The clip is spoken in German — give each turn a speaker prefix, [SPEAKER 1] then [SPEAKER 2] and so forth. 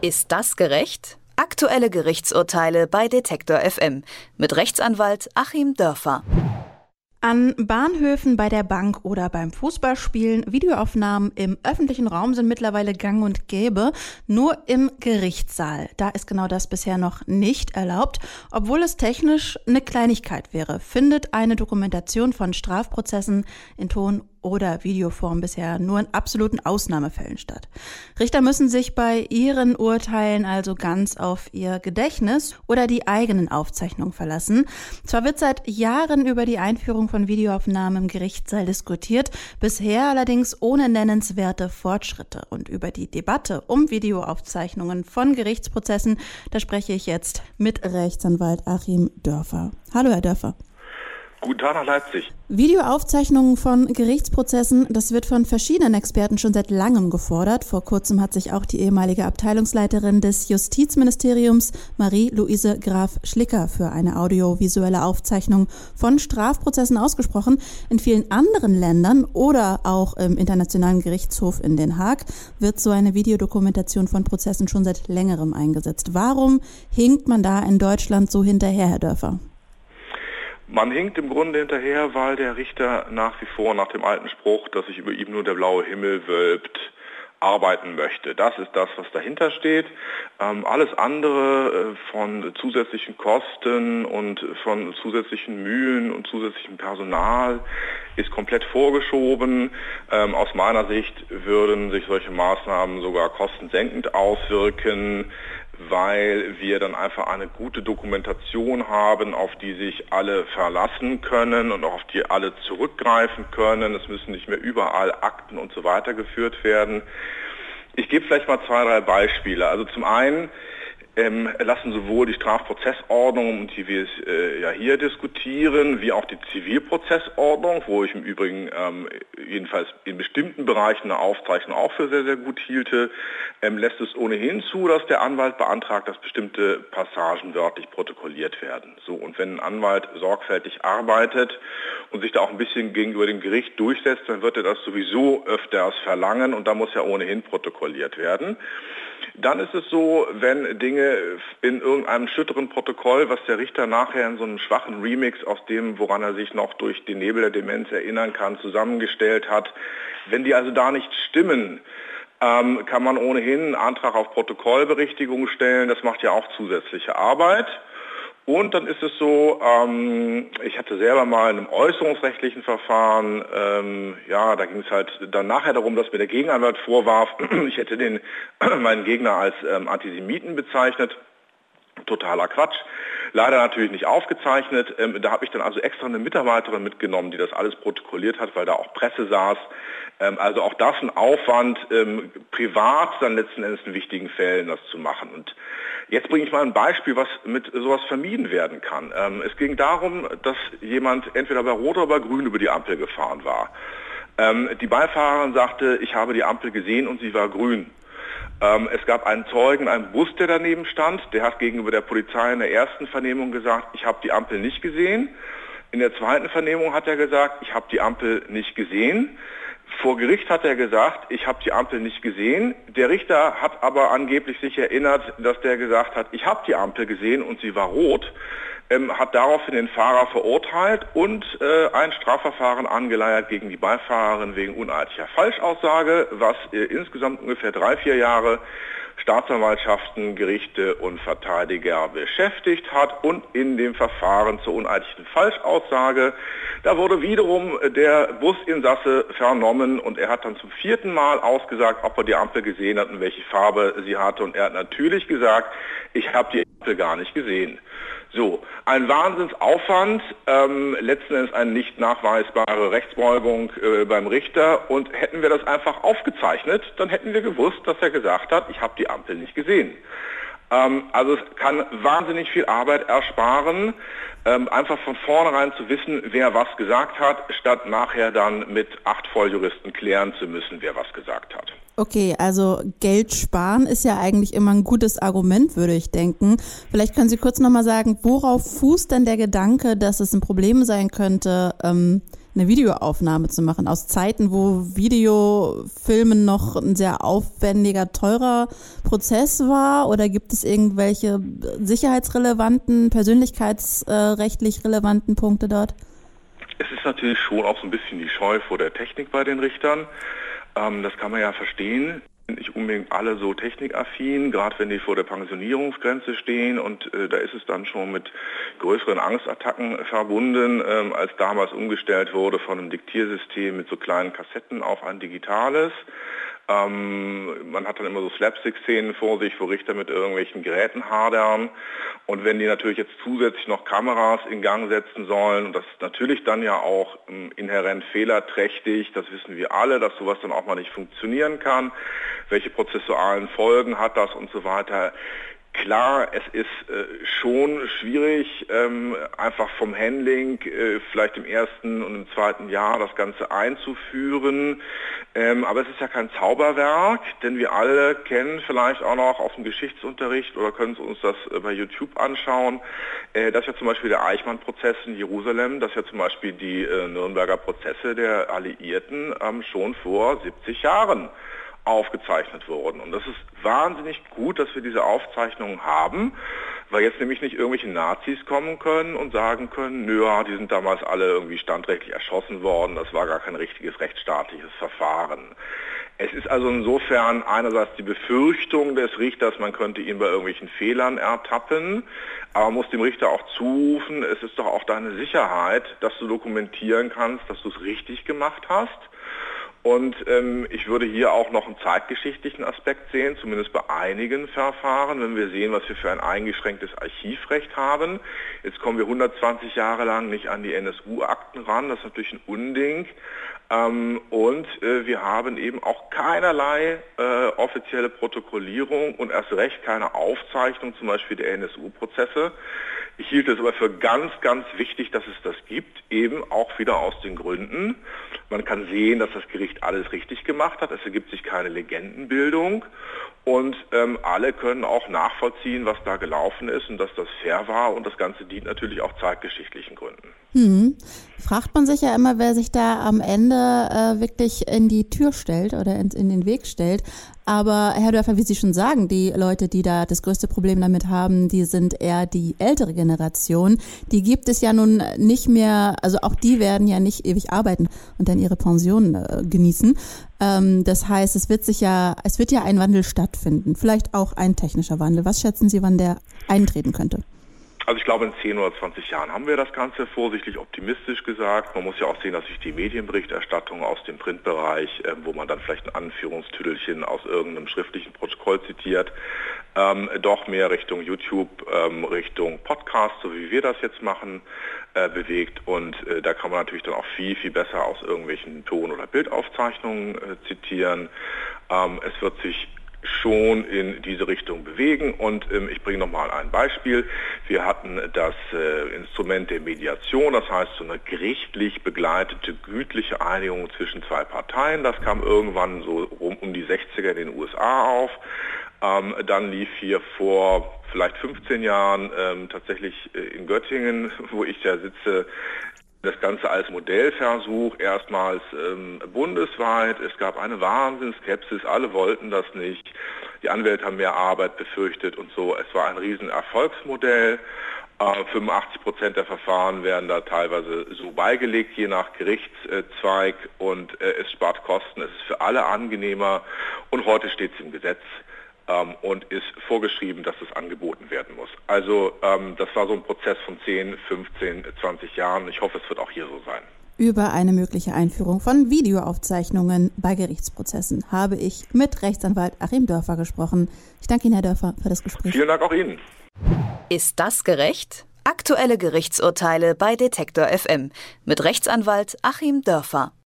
[SPEAKER 1] Ist das gerecht? Aktuelle Gerichtsurteile bei Detektor FM mit Rechtsanwalt Achim Dörfer.
[SPEAKER 2] An Bahnhöfen, bei der Bank oder beim Fußballspielen, Videoaufnahmen im öffentlichen Raum sind mittlerweile gang und gäbe. Nur im Gerichtssaal. Da ist genau das bisher noch nicht erlaubt, obwohl es technisch eine Kleinigkeit wäre. Findet eine Dokumentation von Strafprozessen in Ton oder Videoform bisher nur in absoluten Ausnahmefällen statt. Richter müssen sich bei ihren Urteilen also ganz auf ihr Gedächtnis oder die eigenen Aufzeichnungen verlassen. Zwar wird seit Jahren über die Einführung von Videoaufnahmen im Gerichtssaal diskutiert, bisher allerdings ohne nennenswerte Fortschritte. Und über die Debatte um Videoaufzeichnungen von Gerichtsprozessen, da spreche ich jetzt mit Rechtsanwalt Achim Dörfer. Hallo, Herr Dörfer.
[SPEAKER 3] Guten Tag nach Leipzig.
[SPEAKER 2] Videoaufzeichnungen von Gerichtsprozessen, das wird von verschiedenen Experten schon seit langem gefordert. Vor kurzem hat sich auch die ehemalige Abteilungsleiterin des Justizministeriums, Marie-Louise Graf Schlicker, für eine audiovisuelle Aufzeichnung von Strafprozessen ausgesprochen. In vielen anderen Ländern oder auch im Internationalen Gerichtshof in Den Haag wird so eine Videodokumentation von Prozessen schon seit längerem eingesetzt. Warum hinkt man da in Deutschland so hinterher, Herr Dörfer?
[SPEAKER 3] Man hinkt im Grunde hinterher, weil der Richter nach wie vor nach dem alten Spruch, dass sich über ihm nur der blaue Himmel wölbt, arbeiten möchte. Das ist das, was dahinter steht. Ähm, alles andere äh, von zusätzlichen Kosten und von zusätzlichen Mühen und zusätzlichem Personal ist komplett vorgeschoben. Ähm, aus meiner Sicht würden sich solche Maßnahmen sogar kostensenkend auswirken weil wir dann einfach eine gute Dokumentation haben, auf die sich alle verlassen können und auf die alle zurückgreifen können. Es müssen nicht mehr überall Akten und so weiter geführt werden. Ich gebe vielleicht mal zwei, drei Beispiele. Also zum einen ähm, lassen sowohl die Strafprozessordnung, die wir äh, ja hier diskutieren, wie auch die Zivilprozessordnung, wo ich im Übrigen ähm, jedenfalls in bestimmten Bereichen eine Aufzeichnung auch für sehr, sehr gut hielte, ähm, lässt es ohnehin zu, dass der Anwalt beantragt, dass bestimmte Passagen wörtlich protokolliert werden. So, und wenn ein Anwalt sorgfältig arbeitet und sich da auch ein bisschen gegenüber dem Gericht durchsetzt, dann wird er das sowieso öfters verlangen und da muss ja ohnehin protokolliert werden. Dann ist es so, wenn Dinge in irgendeinem schütteren Protokoll, was der Richter nachher in so einem schwachen Remix aus dem, woran er sich noch durch den Nebel der Demenz erinnern kann, zusammengestellt hat, wenn die also da nicht stimmen, ähm, kann man ohnehin einen Antrag auf Protokollberichtigung stellen. Das macht ja auch zusätzliche Arbeit. Und dann ist es so, ähm, ich hatte selber mal in einem äußerungsrechtlichen Verfahren, ähm, ja, da ging es halt dann nachher darum, dass mir der Gegenanwalt vorwarf, ich hätte den meinen Gegner als ähm, Antisemiten bezeichnet. Totaler Quatsch. Leider natürlich nicht aufgezeichnet. Ähm, da habe ich dann also extra eine Mitarbeiterin mitgenommen, die das alles protokolliert hat, weil da auch Presse saß. Ähm, also auch das ein Aufwand, ähm, privat dann letzten Endes in wichtigen Fällen das zu machen. Und Jetzt bringe ich mal ein Beispiel, was mit sowas vermieden werden kann. Ähm, es ging darum, dass jemand entweder bei Rot oder bei Grün über die Ampel gefahren war. Ähm, die Beifahrerin sagte, ich habe die Ampel gesehen und sie war grün. Ähm, es gab einen Zeugen, einen Bus, der daneben stand. Der hat gegenüber der Polizei in der ersten Vernehmung gesagt, ich habe die Ampel nicht gesehen. In der zweiten Vernehmung hat er gesagt, ich habe die Ampel nicht gesehen. Vor Gericht hat er gesagt, ich habe die Ampel nicht gesehen. Der Richter hat aber angeblich sich erinnert, dass der gesagt hat, ich habe die Ampel gesehen und sie war rot, ähm, hat daraufhin den Fahrer verurteilt und äh, ein Strafverfahren angeleiert gegen die Beifahrerin wegen uneidlicher Falschaussage, was äh, insgesamt ungefähr drei, vier Jahre Staatsanwaltschaften, Gerichte und Verteidiger beschäftigt hat und in dem Verfahren zur uneidlichen Falschaussage. Da wurde wiederum der Businsasse vernommen und er hat dann zum vierten Mal ausgesagt, ob er die Ampel gesehen hat und welche Farbe sie hatte und er hat natürlich gesagt, ich habe die Ampel gar nicht gesehen. So, ein Wahnsinnsaufwand, ähm, letzten Endes eine nicht nachweisbare Rechtsbeugung äh, beim Richter und hätten wir das einfach aufgezeichnet, dann hätten wir gewusst, dass er gesagt hat, ich habe die Ampel nicht gesehen. Ähm, also es kann wahnsinnig viel Arbeit ersparen, ähm, einfach von vornherein zu wissen, wer was gesagt hat, statt nachher dann mit acht Volljuristen klären zu müssen, wer was gesagt hat.
[SPEAKER 2] Okay, also Geld sparen ist ja eigentlich immer ein gutes Argument, würde ich denken. Vielleicht können Sie kurz nochmal sagen, worauf fußt denn der Gedanke, dass es ein Problem sein könnte, ähm, eine Videoaufnahme zu machen aus Zeiten, wo Videofilmen noch ein sehr aufwendiger, teurer Prozess war? Oder gibt es irgendwelche sicherheitsrelevanten, persönlichkeitsrechtlich relevanten Punkte dort?
[SPEAKER 3] Es ist natürlich schon auch so ein bisschen die Scheu vor der Technik bei den Richtern. Ähm, das kann man ja verstehen nicht unbedingt alle so technikaffin, gerade wenn die vor der Pensionierungsgrenze stehen und äh, da ist es dann schon mit größeren Angstattacken verbunden, ähm, als damals umgestellt wurde von einem Diktiersystem mit so kleinen Kassetten auf ein digitales. Ähm, man hat dann immer so Slapstick-Szenen vor sich, wo Richter mit irgendwelchen Geräten hadern. Und wenn die natürlich jetzt zusätzlich noch Kameras in Gang setzen sollen, und das ist natürlich dann ja auch ähm, inhärent fehlerträchtig, das wissen wir alle, dass sowas dann auch mal nicht funktionieren kann, welche prozessualen Folgen hat das und so weiter. Klar, es ist äh, schon schwierig, ähm, einfach vom Handling äh, vielleicht im ersten und im zweiten Jahr das Ganze einzuführen. Ähm, aber es ist ja kein Zauberwerk, denn wir alle kennen vielleicht auch noch aus dem Geschichtsunterricht oder können uns das äh, bei YouTube anschauen, äh, dass ja zum Beispiel der Eichmann-Prozess in Jerusalem, dass ja zum Beispiel die äh, Nürnberger Prozesse der Alliierten ähm, schon vor 70 Jahren aufgezeichnet wurden. Und das ist wahnsinnig gut, dass wir diese Aufzeichnungen haben, weil jetzt nämlich nicht irgendwelche Nazis kommen können und sagen können, nö, die sind damals alle irgendwie standrechtlich erschossen worden, das war gar kein richtiges rechtsstaatliches Verfahren. Es ist also insofern einerseits die Befürchtung des Richters, man könnte ihn bei irgendwelchen Fehlern ertappen, aber man muss dem Richter auch zurufen, es ist doch auch deine Sicherheit, dass du dokumentieren kannst, dass du es richtig gemacht hast und ähm, ich würde hier auch noch einen zeitgeschichtlichen Aspekt sehen, zumindest bei einigen Verfahren, wenn wir sehen, was wir für ein eingeschränktes Archivrecht haben. Jetzt kommen wir 120 Jahre lang nicht an die NSU-Akten ran, das ist natürlich ein Unding. Ähm, und äh, wir haben eben auch keinerlei äh, offizielle Protokollierung und erst recht keine Aufzeichnung zum Beispiel der NSU-Prozesse. Ich hielt es aber für ganz, ganz wichtig, dass es das gibt, eben auch wieder aus den Gründen. Man kann sehen, dass das Gericht alles richtig gemacht hat. Es ergibt sich keine Legendenbildung. Und ähm, alle können auch nachvollziehen, was da gelaufen ist und dass das fair war. Und das Ganze dient natürlich auch zeitgeschichtlichen Gründen.
[SPEAKER 2] Hm. Fragt man sich ja immer, wer sich da am Ende äh, wirklich in die Tür stellt oder in, in, den Weg stellt. Aber Herr Dörfer, wie Sie schon sagen, die Leute, die da das größte Problem damit haben, die sind eher die ältere Generation. Die gibt es ja nun nicht mehr, also auch die werden ja nicht ewig arbeiten und dann ihre Pension äh, genießen. Ähm, das heißt, es wird sich ja, es wird ja ein Wandel stattfinden. Vielleicht auch ein technischer Wandel. Was schätzen Sie, wann der eintreten könnte?
[SPEAKER 3] Also ich glaube, in 10 oder 20 Jahren haben wir das Ganze vorsichtig optimistisch gesagt. Man muss ja auch sehen, dass sich die Medienberichterstattung aus dem Printbereich, äh, wo man dann vielleicht ein Anführungstüdelchen aus irgendeinem schriftlichen Protokoll zitiert, ähm, doch mehr Richtung YouTube, ähm, Richtung Podcast, so wie wir das jetzt machen, äh, bewegt. Und äh, da kann man natürlich dann auch viel, viel besser aus irgendwelchen Ton- oder Bildaufzeichnungen äh, zitieren. Ähm, es wird sich schon in diese Richtung bewegen. Und ähm, ich bringe nochmal ein Beispiel. Wir hatten das äh, Instrument der Mediation, das heißt so eine gerichtlich begleitete gütliche Einigung zwischen zwei Parteien. Das kam irgendwann so rum um die 60er in den USA auf. Ähm, dann lief hier vor vielleicht 15 Jahren ähm, tatsächlich äh, in Göttingen, wo ich ja sitze, das Ganze als Modellversuch erstmals ähm, bundesweit. Es gab eine Wahnsinnsskepsis, alle wollten das nicht. Die Anwälte haben mehr Arbeit befürchtet und so. Es war ein Riesenerfolgsmodell. Äh, 85 Prozent der Verfahren werden da teilweise so beigelegt, je nach Gerichtszweig und äh, es spart Kosten. Es ist für alle angenehmer und heute steht es im Gesetz ähm, und ist vorgeschrieben, dass es angeboten werden muss. Also ähm, das war so ein Prozess von 10, 15, 20 Jahren. Ich hoffe, es wird auch hier so sein.
[SPEAKER 2] Über eine mögliche Einführung von Videoaufzeichnungen bei Gerichtsprozessen habe ich mit Rechtsanwalt Achim Dörfer gesprochen. Ich danke Ihnen, Herr Dörfer, für das Gespräch.
[SPEAKER 3] Vielen Dank auch Ihnen.
[SPEAKER 1] Ist das gerecht? Aktuelle Gerichtsurteile bei Detektor FM mit Rechtsanwalt Achim Dörfer.